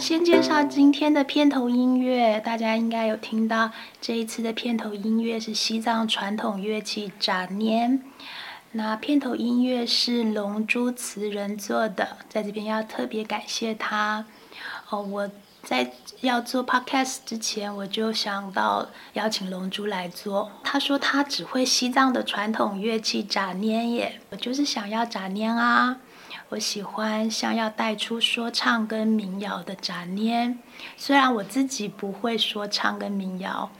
先介绍今天的片头音乐，大家应该有听到，这一次的片头音乐是西藏传统乐器扎念。那片头音乐是龙珠词人做的，在这边要特别感谢他。哦，我在要做 podcast 之前，我就想到邀请龙珠来做。他说他只会西藏的传统乐器扎念耶，我就是想要扎念啊。我喜欢像要带出说唱跟民谣的杂念，虽然我自己不会说唱跟民谣，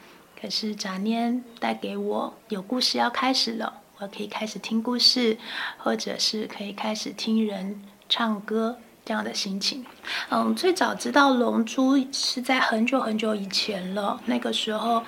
可是杂念带给我有故事要开始了。我可以开始听故事，或者是可以开始听人唱歌这样的心情。嗯，最早知道龙珠是在很久很久以前了。那个时候，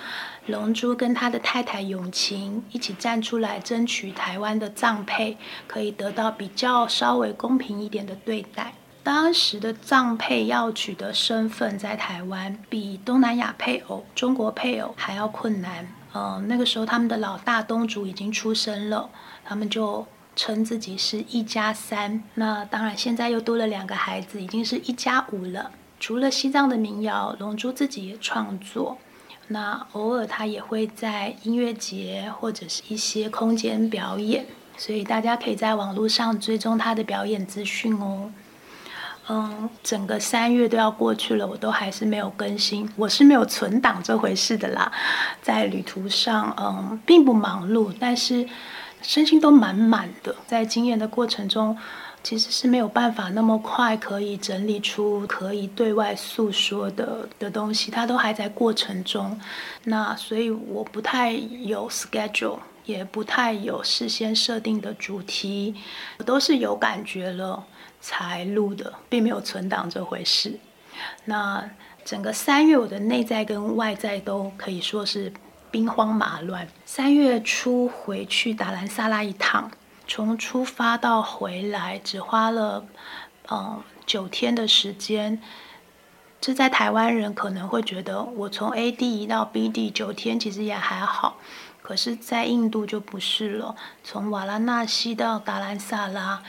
龙珠跟他的太太永晴一起站出来争取台湾的藏配可以得到比较稍微公平一点的对待。当时的藏配要取得身份，在台湾比东南亚配偶、中国配偶还要困难。嗯，那个时候他们的老大东主已经出生了，他们就称自己是一家三。那当然，现在又多了两个孩子，已经是一家五了。除了西藏的民谣，龙珠自己也创作。那偶尔他也会在音乐节或者是一些空间表演，所以大家可以在网络上追踪他的表演资讯哦。嗯，整个三月都要过去了，我都还是没有更新。我是没有存档这回事的啦。在旅途上，嗯，并不忙碌，但是身心都满满的。在经验的过程中，其实是没有办法那么快可以整理出可以对外诉说的的东西，它都还在过程中。那所以我不太有 schedule，也不太有事先设定的主题，我都是有感觉了。才录的，并没有存档这回事。那整个三月，我的内在跟外在都可以说是兵荒马乱。三月初回去达兰萨拉一趟，从出发到回来只花了嗯九天的时间。这在台湾人可能会觉得，我从 A 地移到 B 地九天其实也还好，可是，在印度就不是了。从瓦拉纳西到达兰萨拉。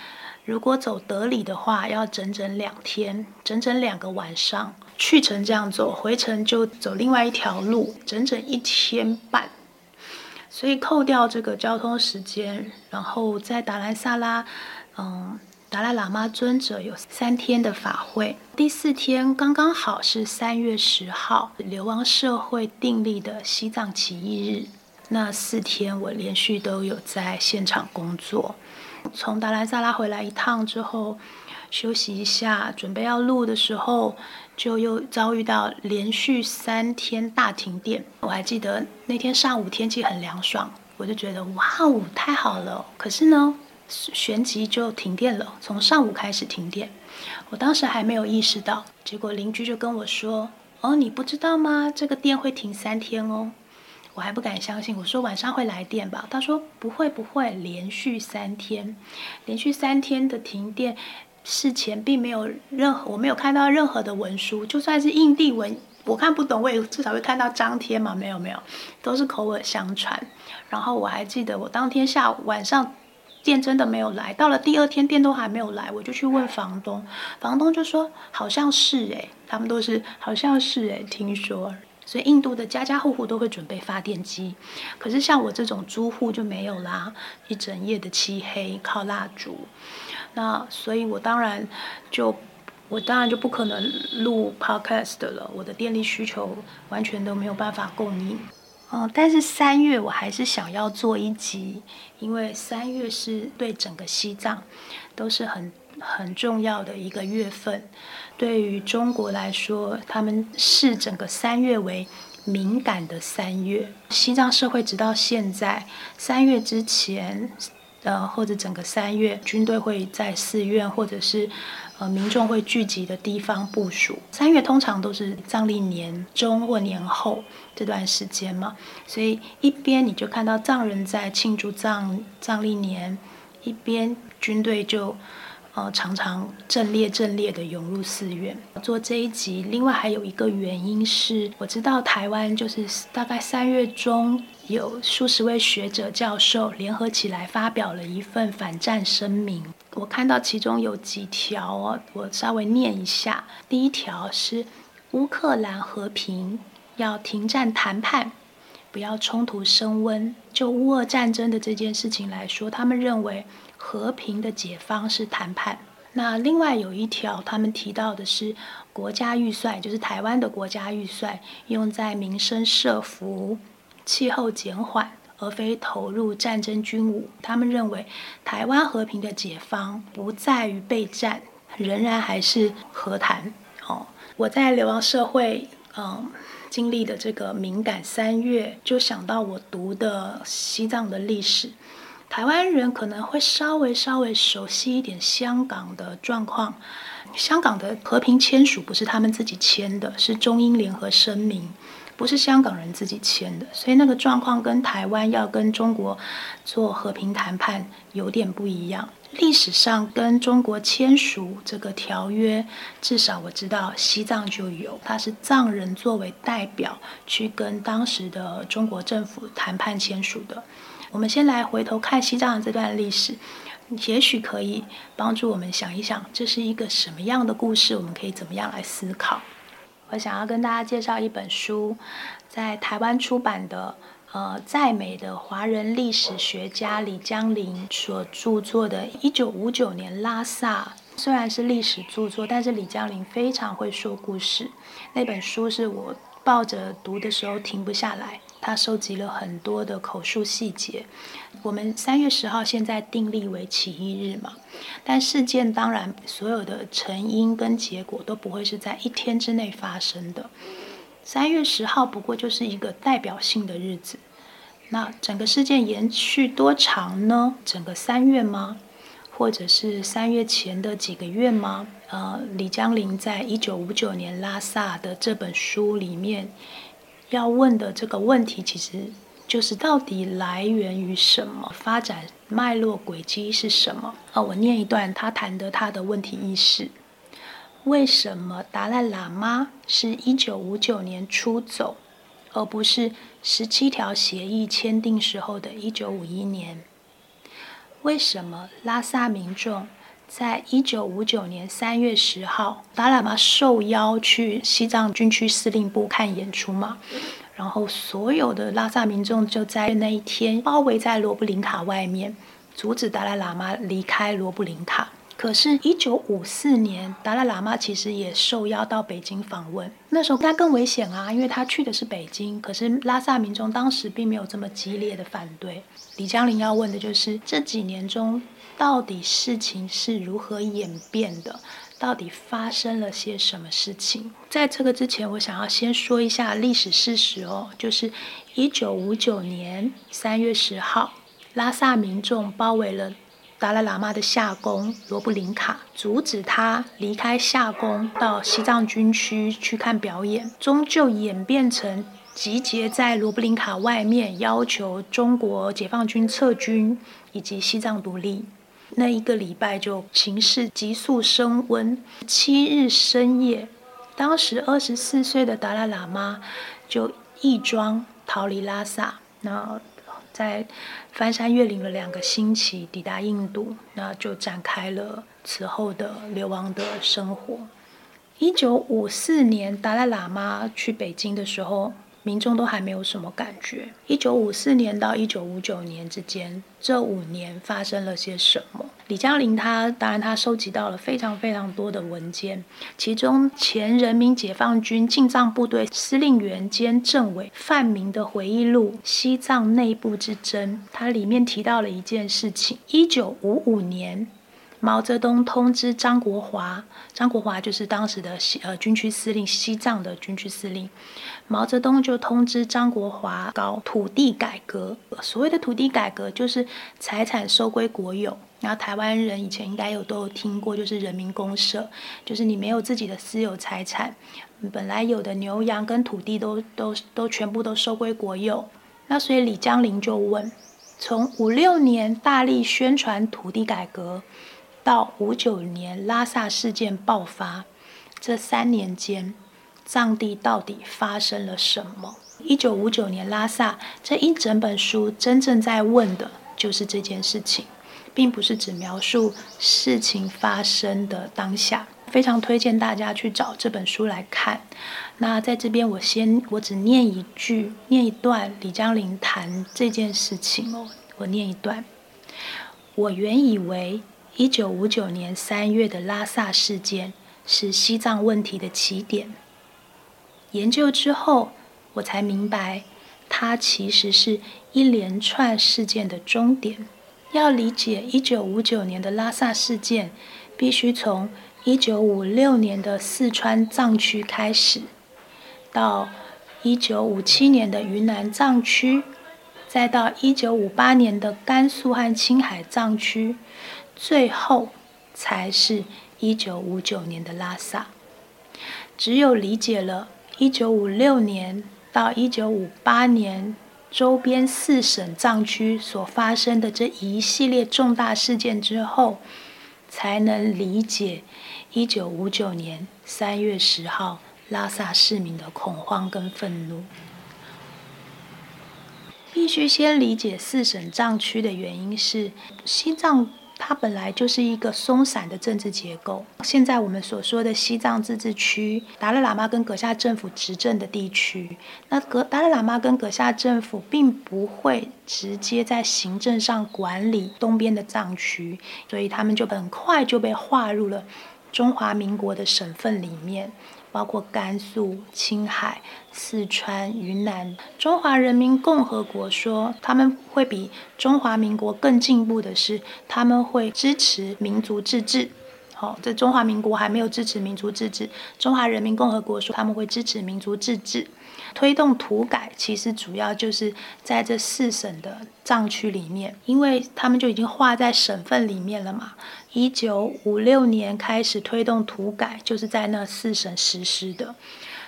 如果走德里的话，要整整两天，整整两个晚上。去程这样走，回程就走另外一条路，整整一天半。所以扣掉这个交通时间，然后在达兰萨拉，嗯，达赖喇嘛尊者有三天的法会。第四天刚刚好是三月十号，流亡社会订立的西藏起义日。那四天我连续都有在现场工作。从达兰萨拉回来一趟之后，休息一下，准备要录的时候，就又遭遇到连续三天大停电。我还记得那天上午天气很凉爽，我就觉得哇哦，太好了。可是呢，旋即就停电了，从上午开始停电。我当时还没有意识到，结果邻居就跟我说：“哦，你不知道吗？这个电会停三天哦。”我还不敢相信，我说晚上会来电吧？他说不会不会，连续三天，连续三天的停电，事前并没有任何，我没有看到任何的文书，就算是印地文，我看不懂，我也至少会看到张贴嘛？没有没有，都是口耳相传。然后我还记得，我当天下午晚上电真的没有来，到了第二天电都还没有来，我就去问房东，房东就说好像是诶，他们都是好像是诶，听说。所以印度的家家户户都会准备发电机，可是像我这种租户就没有啦，一整夜的漆黑靠蜡烛，那所以我当然就我当然就不可能录 podcast 了，我的电力需求完全都没有办法供应。嗯，但是三月我还是想要做一集，因为三月是对整个西藏都是很。很重要的一个月份，对于中国来说，他们视整个三月为敏感的三月。西藏社会直到现在，三月之前，呃，或者整个三月，军队会在寺院或者是呃民众会聚集的地方部署。三月通常都是藏历年中或年后这段时间嘛，所以一边你就看到藏人在庆祝藏藏历年，一边军队就。呃，常常阵列阵列的涌入寺院做这一集。另外还有一个原因是，我知道台湾就是大概三月中有数十位学者教授联合起来发表了一份反战声明。我看到其中有几条哦，我稍微念一下。第一条是乌克兰和平要停战谈判，不要冲突升温。就乌俄战争的这件事情来说，他们认为。和平的解方是谈判。那另外有一条，他们提到的是国家预算，就是台湾的国家预算用在民生社福、气候减缓，而非投入战争军武。他们认为台湾和平的解方不在于备战，仍然还是和谈。哦，我在流亡社会，嗯，经历的这个敏感三月，就想到我读的西藏的历史。台湾人可能会稍微稍微熟悉一点香港的状况。香港的和平签署不是他们自己签的，是中英联合声明，不是香港人自己签的，所以那个状况跟台湾要跟中国做和平谈判有点不一样。历史上跟中国签署这个条约，至少我知道西藏就有，他是藏人作为代表去跟当时的中国政府谈判签署的。我们先来回头看西藏的这段历史，也许可以帮助我们想一想，这是一个什么样的故事？我们可以怎么样来思考？我想要跟大家介绍一本书，在台湾出版的，呃，在美的华人历史学家李江林所著作的《一九五九年拉萨》，虽然是历史著作，但是李江林非常会说故事。那本书是我抱着读的时候停不下来。他收集了很多的口述细节。我们三月十号现在定立为起义日嘛，但事件当然所有的成因跟结果都不会是在一天之内发生的。三月十号不过就是一个代表性的日子。那整个事件延续多长呢？整个三月吗？或者是三月前的几个月吗？呃，李江林在一九五九年拉萨的这本书里面。要问的这个问题，其实就是到底来源于什么？发展脉络轨迹是什么？啊，我念一段他谈的他的问题意识：为什么达赖喇嘛是一九五九年出走，而不是十七条协议签订时候的一九五一年？为什么拉萨民众在一九五九年三月十号，达喇嘛受邀去西藏军区司令部看演出嘛？然后所有的拉萨民众就在那一天包围在罗布林卡外面，阻止达赖喇嘛离开罗布林卡。可是，一九五四年，达赖喇嘛其实也受邀到北京访问。那时候他更危险啊，因为他去的是北京。可是拉萨民众当时并没有这么激烈的反对。李江林要问的就是这几年中，到底事情是如何演变的？到底发生了些什么事情？在这个之前，我想要先说一下历史事实哦，就是一九五九年三月十号，拉萨民众包围了达赖喇嘛的夏宫罗布林卡，阻止他离开夏宫到西藏军区去看表演，终究演变成集结在罗布林卡外面，要求中国解放军撤军以及西藏独立。那一个礼拜就情势急速升温。七日深夜，当时二十四岁的达赖喇嘛就义装逃离拉萨，那在翻山越岭了两个星期，抵达印度，那就展开了此后的流亡的生活。一九五四年，达赖喇嘛去北京的时候。民众都还没有什么感觉。一九五四年到一九五九年之间，这五年发生了些什么？李江林他当然他收集到了非常非常多的文件，其中前人民解放军进藏部队司令员兼政委范明的回忆录《西藏内部之争》，它里面提到了一件事情：一九五五年。毛泽东通知张国华，张国华就是当时的西呃军区司令，西藏的军区司令。毛泽东就通知张国华搞土地改革。所谓的土地改革，就是财产收归国有。然后台湾人以前应该有都有听过，就是人民公社，就是你没有自己的私有财产，本来有的牛羊跟土地都都都全部都收归国有。那所以李江林就问：从五六年大力宣传土地改革。到五九年拉萨事件爆发这三年间，藏地到底发生了什么？一九五九年拉萨这一整本书真正在问的就是这件事情，并不是只描述事情发生的当下。非常推荐大家去找这本书来看。那在这边，我先我只念一句，念一段李江林谈这件事情哦。我念一段：我原以为一九五九年三月的拉萨事件是西藏问题的起点，研究之后，我才明白，它其实是一连串事件的终点。要理解一九五九年的拉萨事件，必须从。一九五六年的四川藏区开始，到一九五七年的云南藏区，再到一九五八年的甘肃和青海藏区，最后才是一九五九年的拉萨。只有理解了一九五六年到一九五八年周边四省藏区所发生的这一系列重大事件之后，才能理解。一九五九年三月十号，拉萨市民的恐慌跟愤怒，必须先理解四省藏区的原因是西藏。它本来就是一个松散的政治结构。现在我们所说的西藏自治区，达赖喇嘛跟阁下政府执政的地区，那格达赖喇嘛跟阁下政府并不会直接在行政上管理东边的藏区，所以他们就很快就被划入了中华民国的省份里面。包括甘肃、青海、四川、云南。中华人民共和国说，他们会比中华民国更进步的是，他们会支持民族自治。好，在中华民国还没有支持民族自治，中华人民共和国说他们会支持民族自治。推动土改，其实主要就是在这四省的藏区里面，因为他们就已经划在省份里面了嘛。一九五六年开始推动土改，就是在那四省实施的。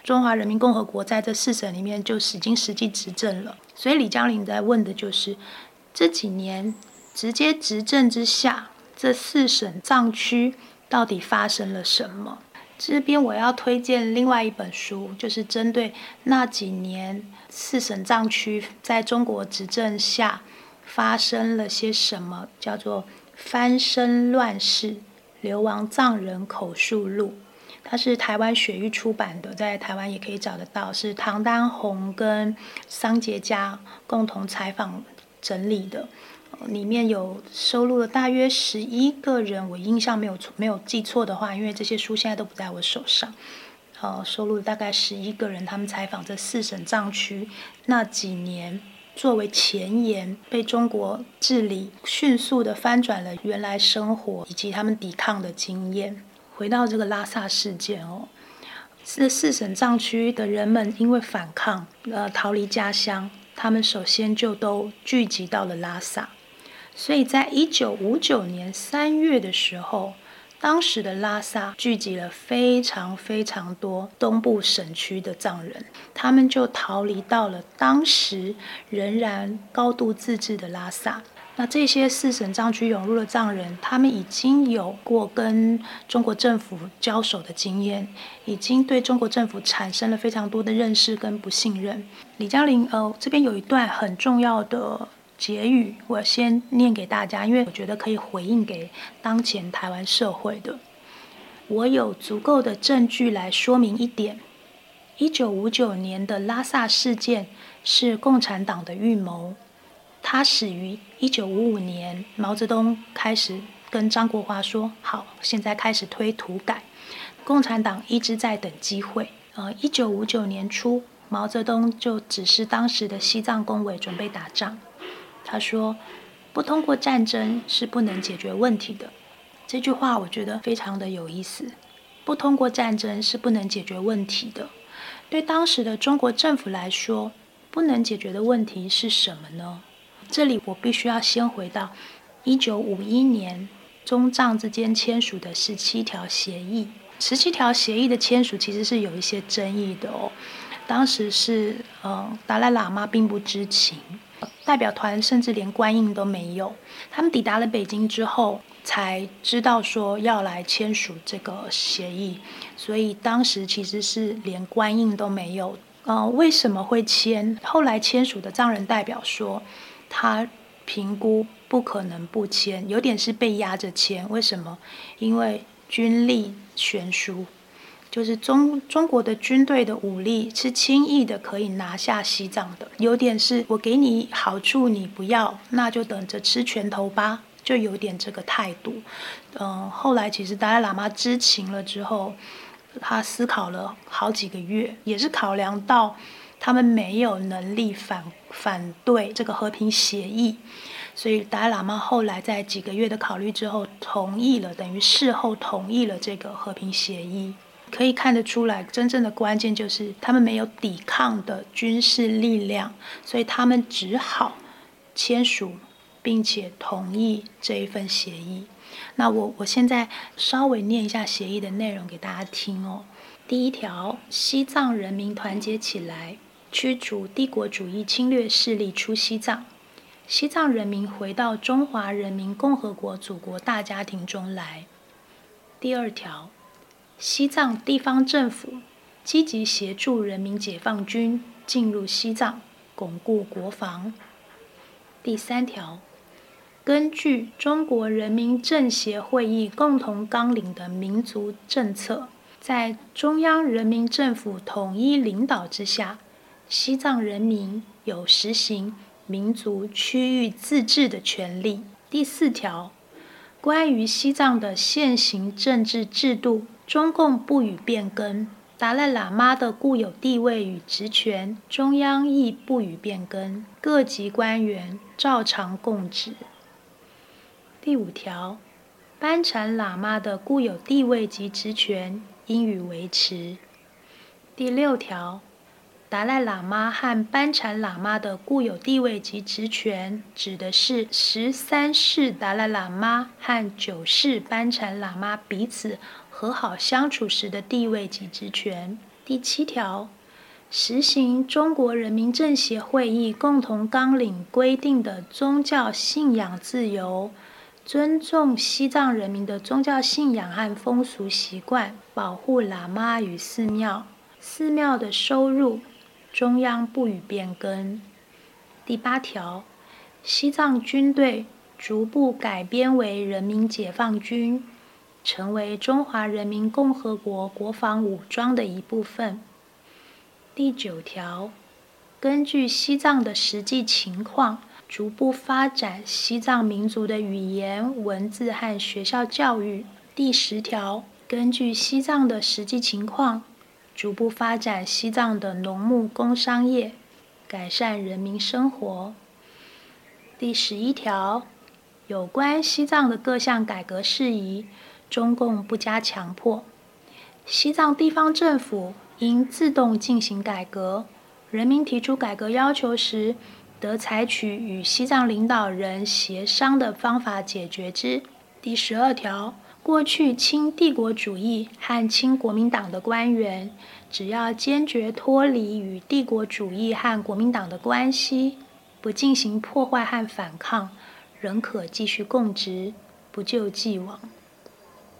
中华人民共和国在这四省里面就已经实际执政了。所以李江林在问的就是这几年直接执政之下，这四省藏区到底发生了什么？这边我要推荐另外一本书，就是针对那几年四省藏区在中国执政下发生了些什么，叫做《翻身乱世：流亡藏人口述录》，它是台湾雪域出版的，在台湾也可以找得到，是唐丹红跟桑杰家共同采访整理的。里面有收录了大约十一个人，我印象没有错，没有记错的话，因为这些书现在都不在我手上。好，收录了大概十一个人，他们采访这四省藏区那几年，作为前沿，被中国治理迅速的翻转了原来生活以及他们抵抗的经验。回到这个拉萨事件哦，这四省藏区的人们因为反抗，呃，逃离家乡，他们首先就都聚集到了拉萨。所以在一九五九年三月的时候，当时的拉萨聚集了非常非常多东部省区的藏人，他们就逃离到了当时仍然高度自治的拉萨。那这些四省藏区涌入的藏人，他们已经有过跟中国政府交手的经验，已经对中国政府产生了非常多的认识跟不信任。李嘉玲，呃，这边有一段很重要的。结语，我先念给大家，因为我觉得可以回应给当前台湾社会的。我有足够的证据来说明一点：一九五九年的拉萨事件是共产党的预谋，它始于一九五五年，毛泽东开始跟张国华说：“好，现在开始推土改。”共产党一直在等机会。呃，一九五九年初，毛泽东就指示当时的西藏工委准备打仗。他说：“不通过战争是不能解决问题的。”这句话我觉得非常的有意思。不通过战争是不能解决问题的。对当时的中国政府来说，不能解决的问题是什么呢？这里我必须要先回到一九五一年中藏之间签署的十七条协议。十七条协议的签署其实是有一些争议的哦。当时是，呃，达赖喇嘛并不知情。代表团甚至连官印都没有。他们抵达了北京之后，才知道说要来签署这个协议，所以当时其实是连官印都没有。呃，为什么会签？后来签署的藏人代表说，他评估不可能不签，有点是被压着签。为什么？因为军力悬殊。就是中中国的军队的武力是轻易的可以拿下西藏的，有点是我给你好处你不要，那就等着吃拳头吧，就有点这个态度。嗯，后来其实达赖喇嘛知情了之后，他思考了好几个月，也是考量到他们没有能力反反对这个和平协议，所以达赖喇嘛后来在几个月的考虑之后，同意了，等于事后同意了这个和平协议。可以看得出来，真正的关键就是他们没有抵抗的军事力量，所以他们只好签署并且同意这一份协议。那我我现在稍微念一下协议的内容给大家听哦。第一条，西藏人民团结起来，驱逐帝国主义侵略势力出西藏，西藏人民回到中华人民共和国祖国大家庭中来。第二条。西藏地方政府积极协助人民解放军进入西藏，巩固国防。第三条，根据中国人民政协会议共同纲领的民族政策，在中央人民政府统一领导之下，西藏人民有实行民族区域自治的权利。第四条，关于西藏的现行政治制度。中共不予变更，达赖喇嘛的固有地位与职权，中央亦不予变更，各级官员照常供职。第五条，班禅喇嘛的固有地位及职权应予维持。第六条，达赖喇嘛和班禅喇嘛的固有地位及职权，指的是十三世达赖喇嘛和九世班禅喇嘛彼此。和好相处时的地位及职权。第七条，实行中国人民政协会议共同纲领规定的宗教信仰自由，尊重西藏人民的宗教信仰和风俗习惯，保护喇嘛与寺庙。寺庙的收入，中央不予变更。第八条，西藏军队逐步改编为人民解放军。成为中华人民共和国国防武装的一部分。第九条，根据西藏的实际情况，逐步发展西藏民族的语言、文字和学校教育。第十条，根据西藏的实际情况，逐步发展西藏的农牧工商业，改善人民生活。第十一条，有关西藏的各项改革事宜。中共不加强迫，西藏地方政府应自动进行改革。人民提出改革要求时，得采取与西藏领导人协商的方法解决之。第十二条，过去亲帝国主义和亲国民党的官员，只要坚决脱离与帝国主义和国民党的关系，不进行破坏和反抗，仍可继续供职，不就既往。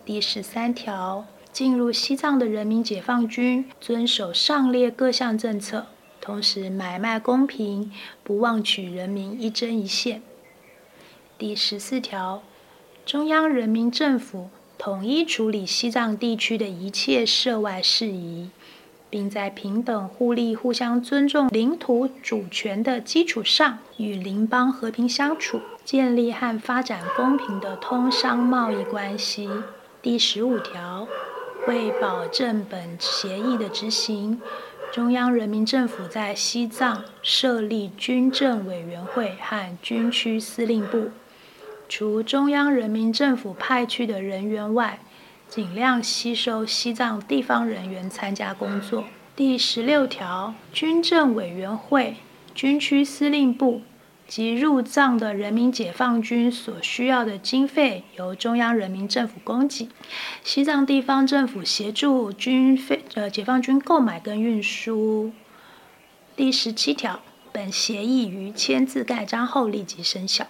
第十三条，进入西藏的人民解放军遵守上列各项政策，同时买卖公平，不忘取人民一针一线。第十四条，中央人民政府统一处理西藏地区的一切涉外事宜，并在平等互利、互相尊重领土主权的基础上，与邻邦和平相处，建立和发展公平的通商贸易关系。第十五条，为保证本协议的执行，中央人民政府在西藏设立军政委员会和军区司令部，除中央人民政府派去的人员外，尽量吸收西藏地方人员参加工作。第十六条，军政委员会、军区司令部。及入藏的人民解放军所需要的经费由中央人民政府供给，西藏地方政府协助军费呃解放军购买跟运输。第十七条，本协议于签字盖章后立即生效。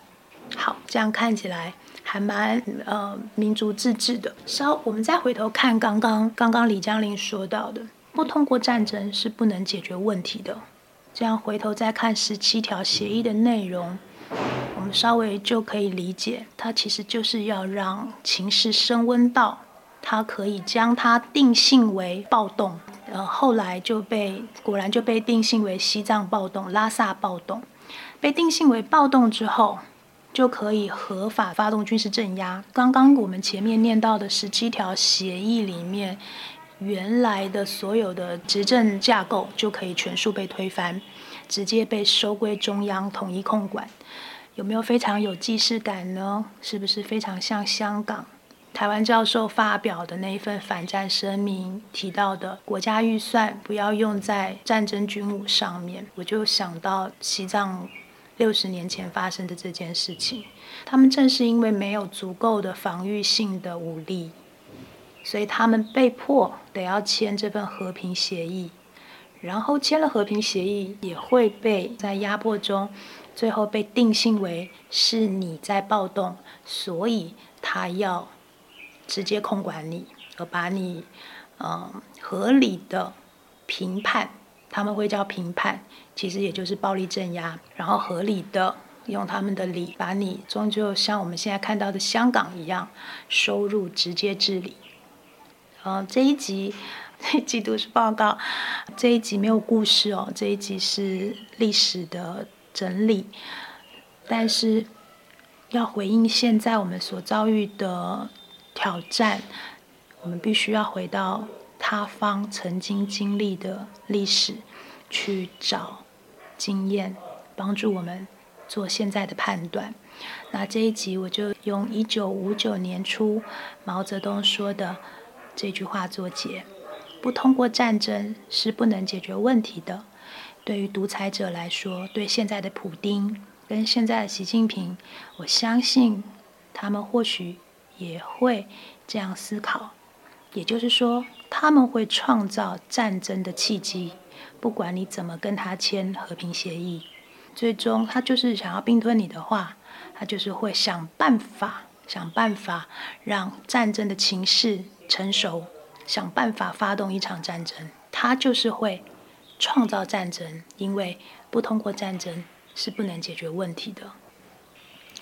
好，这样看起来还蛮呃民族自治的。稍，我们再回头看刚刚刚刚李江林说到的，不通过战争是不能解决问题的。这样回头再看十七条协议的内容，我们稍微就可以理解，它其实就是要让情势升温到，它可以将它定性为暴动，呃，后来就被果然就被定性为西藏暴动、拉萨暴动，被定性为暴动之后，就可以合法发动军事镇压。刚刚我们前面念到的十七条协议里面。原来的所有的执政架构就可以全数被推翻，直接被收归中央统一控管，有没有非常有既视感呢？是不是非常像香港台湾教授发表的那一份反战声明提到的国家预算不要用在战争军武上面？我就想到西藏六十年前发生的这件事情，他们正是因为没有足够的防御性的武力。所以他们被迫得要签这份和平协议，然后签了和平协议，也会被在压迫中，最后被定性为是你在暴动，所以他要直接控管你，而把你嗯合理的评判，他们会叫评判，其实也就是暴力镇压，然后合理的用他们的理把你终究像我们现在看到的香港一样收入直接治理。嗯，这一集这一集读书报告，这一集没有故事哦，这一集是历史的整理。但是要回应现在我们所遭遇的挑战，我们必须要回到他方曾经经历的历史，去找经验，帮助我们做现在的判断。那这一集我就用一九五九年初毛泽东说的。这句话作结，不通过战争是不能解决问题的。对于独裁者来说，对现在的普丁跟现在的习近平，我相信他们或许也会这样思考。也就是说，他们会创造战争的契机。不管你怎么跟他签和平协议，最终他就是想要并吞你的话，他就是会想办法，想办法让战争的情势。成熟，想办法发动一场战争，他就是会创造战争，因为不通过战争是不能解决问题的。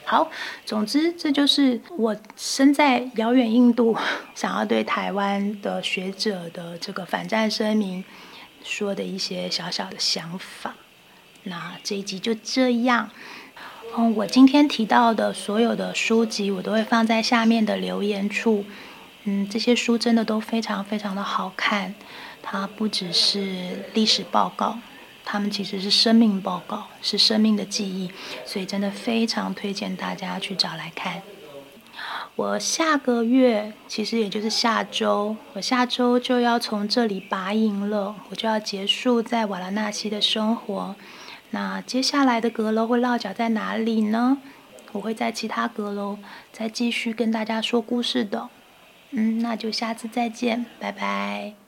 好，总之这就是我身在遥远印度，想要对台湾的学者的这个反战声明说的一些小小的想法。那这一集就这样。嗯，我今天提到的所有的书籍，我都会放在下面的留言处。嗯，这些书真的都非常非常的好看。它不只是历史报告，它们其实是生命报告，是生命的记忆，所以真的非常推荐大家去找来看。我下个月，其实也就是下周，我下周就要从这里拔营了，我就要结束在瓦拉纳西的生活。那接下来的阁楼会落脚在哪里呢？我会在其他阁楼再继续跟大家说故事的。嗯，那就下次再见，拜拜。